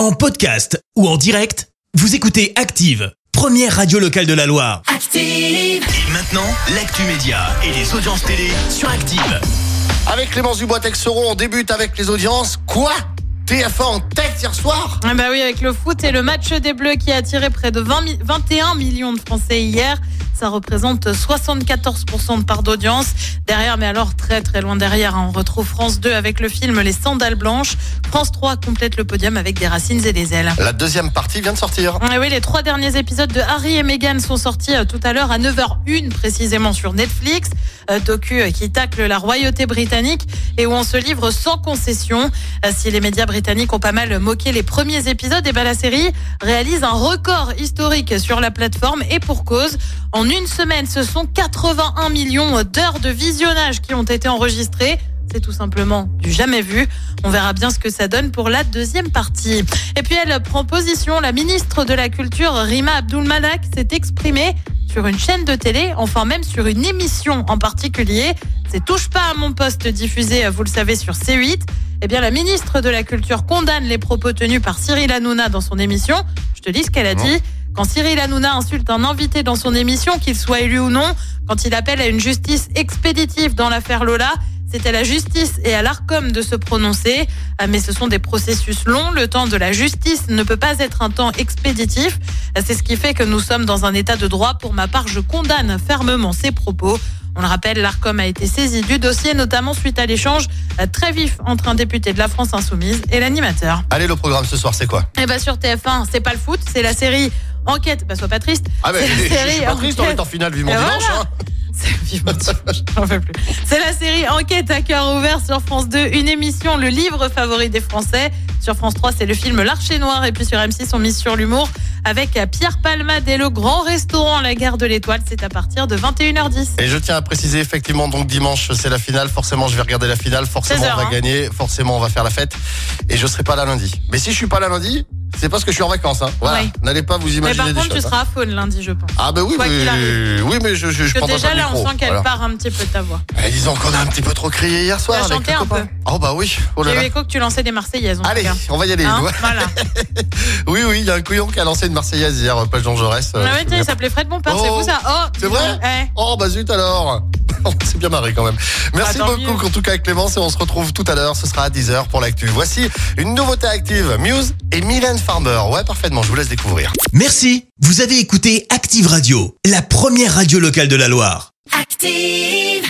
En podcast ou en direct, vous écoutez Active, première radio locale de la Loire. Active. Et maintenant, l'actu média et les audiences télé sur Active. Avec Clémence Dubois-Texeron, on débute avec les audiences. Quoi? TF1 en tête hier soir? Ah bah oui, avec le foot et le match des Bleus qui a attiré près de 20 mi- 21 millions de Français hier. Ça représente 74% de part d'audience. Derrière, mais alors très très loin derrière, hein, on retrouve France 2 avec le film Les Sandales Blanches. France 3 complète le podium avec des racines et des ailes. La deuxième partie vient de sortir. Ah oui, les trois derniers épisodes de Harry et Meghan sont sortis euh, tout à l'heure à 9h01 précisément sur Netflix. Euh, docu euh, qui tacle la royauté britannique et où on se livre sans concession. Si les médias britanniques ont pas mal moqué les premiers épisodes, et ben la série réalise un record historique sur la plateforme et pour cause. En une semaine, ce sont 81 millions d'heures de visionnage qui ont été enregistrées. C'est tout simplement du jamais vu. On verra bien ce que ça donne pour la deuxième partie. Et puis elle prend position. La ministre de la Culture, Rima Abdulmalak, s'est exprimée sur une chaîne de télé, enfin même sur une émission en particulier. C'est Touche pas à mon poste diffusé, vous le savez, sur C8. Eh bien, la ministre de la Culture condamne les propos tenus par Cyril Hanouna dans son émission. Je te lis ce qu'elle a dit. Quand Cyril Hanouna insulte un invité dans son émission, qu'il soit élu ou non, quand il appelle à une justice expéditive dans l'affaire Lola, c'est à la justice et à l'ARCOM de se prononcer. Ah, Mais ce sont des processus longs. Le temps de la justice ne peut pas être un temps expéditif. C'est ce qui fait que nous sommes dans un état de droit. Pour ma part, je condamne fermement ces propos. On le rappelle, l'ARCOM a été saisi du dossier, notamment suite à l'échange euh, très vif entre un député de la France Insoumise et l'animateur. Allez, le programme ce soir, c'est quoi? Et bah sur TF1, c'est pas le foot, c'est la série Enquête. Bah sois pas triste. Ah, la je série suis pas triste, on Enquête. est en finale, vivement dimanche. voilà. hein. C'est la série Enquête à cœur ouvert sur France 2, une émission, le livre favori des Français. Sur France 3, c'est le film L'Archer Noir. Et puis sur M6, on mise sur l'humour avec Pierre Palmade et le grand restaurant La Gare de l'Étoile. C'est à partir de 21h10. Et je tiens à préciser, effectivement, donc dimanche, c'est la finale. Forcément, je vais regarder la finale. Forcément, 16 on va hein. gagner. Forcément, on va faire la fête. Et je serai pas là lundi. Mais si je suis pas là lundi, c'est parce que je suis en vacances. Hein. Voilà. Ouais. N'allez pas vous Mais imaginer par des contre, tu choses. hein. seras à faune lundi, je pense. Ah ben oui, quoi mais, oui, mais je, je, je Parce que déjà pas là, on sent qu'elle Voilà. part un petit peu de ta voix. Eh, disons qu'on a un petit peu trop crié hier soir. Tu chanté un peu. Oh bah oui. Oh J'ai eu écho que tu lançais des Marseillaises. Allez, cas. on va y aller. Hein Ouais. voilà. Oui, oui, il y a un couillon qui a lancé une Marseillaise hier, euh, place Jean Jaurès. euh, Ah ouais, il s'appelait Fred Bompard, c'est Oh, vous ça Oh c'est vrai. Oh bah zut alors On s'est bien marré quand même. Merci Ah, beaucoup mieux. en tout cas Clémence et on se retrouve tout à l'heure, ce sera à 10h pour l'actu. Voici une nouveauté active, Muse et Mylène Farmer. Ouais parfaitement, je vous laisse découvrir. Merci, vous avez écouté Active Radio, la première radio locale de la Loire. Active.